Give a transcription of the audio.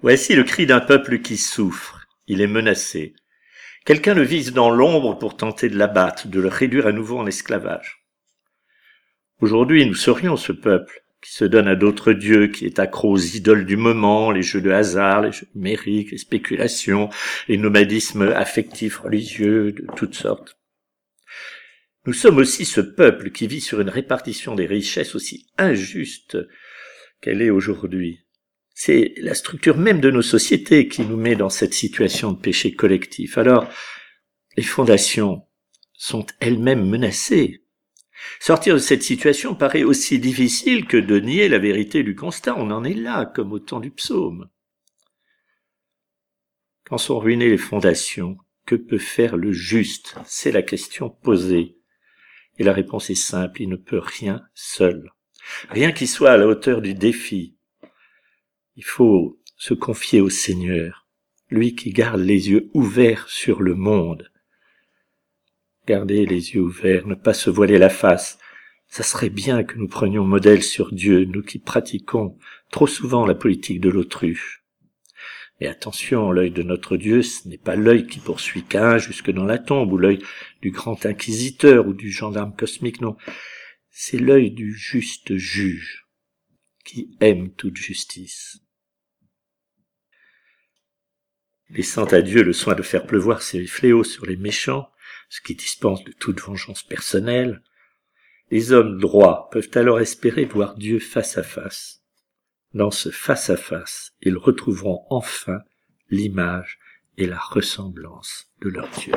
Voici le cri d'un peuple qui souffre. Il est menacé. Quelqu'un le vise dans l'ombre pour tenter de l'abattre, de le réduire à nouveau en esclavage. Aujourd'hui, nous serions ce peuple qui se donne à d'autres dieux, qui est accro aux idoles du moment, les jeux de hasard, les jeux numériques, les spéculations, les nomadismes affectifs, religieux, de toutes sortes. Nous sommes aussi ce peuple qui vit sur une répartition des richesses aussi injuste qu'elle est aujourd'hui. C'est la structure même de nos sociétés qui nous met dans cette situation de péché collectif. Alors, les fondations sont elles-mêmes menacées. Sortir de cette situation paraît aussi difficile que de nier la vérité du constat. On en est là, comme au temps du psaume. Quand sont ruinées les fondations, que peut faire le juste? C'est la question posée. Et la réponse est simple, il ne peut rien seul. Rien qui soit à la hauteur du défi. Il faut se confier au Seigneur, lui qui garde les yeux ouverts sur le monde. Garder les yeux ouverts, ne pas se voiler la face. Ça serait bien que nous prenions modèle sur Dieu, nous qui pratiquons trop souvent la politique de l'autruche. Mais attention, l'œil de notre Dieu, ce n'est pas l'œil qui poursuit qu'un jusque dans la tombe, ou l'œil du grand inquisiteur ou du gendarme cosmique, non. C'est l'œil du juste juge, qui aime toute justice. Laissant à Dieu le soin de faire pleuvoir ses fléaux sur les méchants, ce qui dispense de toute vengeance personnelle, les hommes droits peuvent alors espérer voir Dieu face à face. Dans ce face à face, ils retrouveront enfin l'image et la ressemblance de leur Dieu.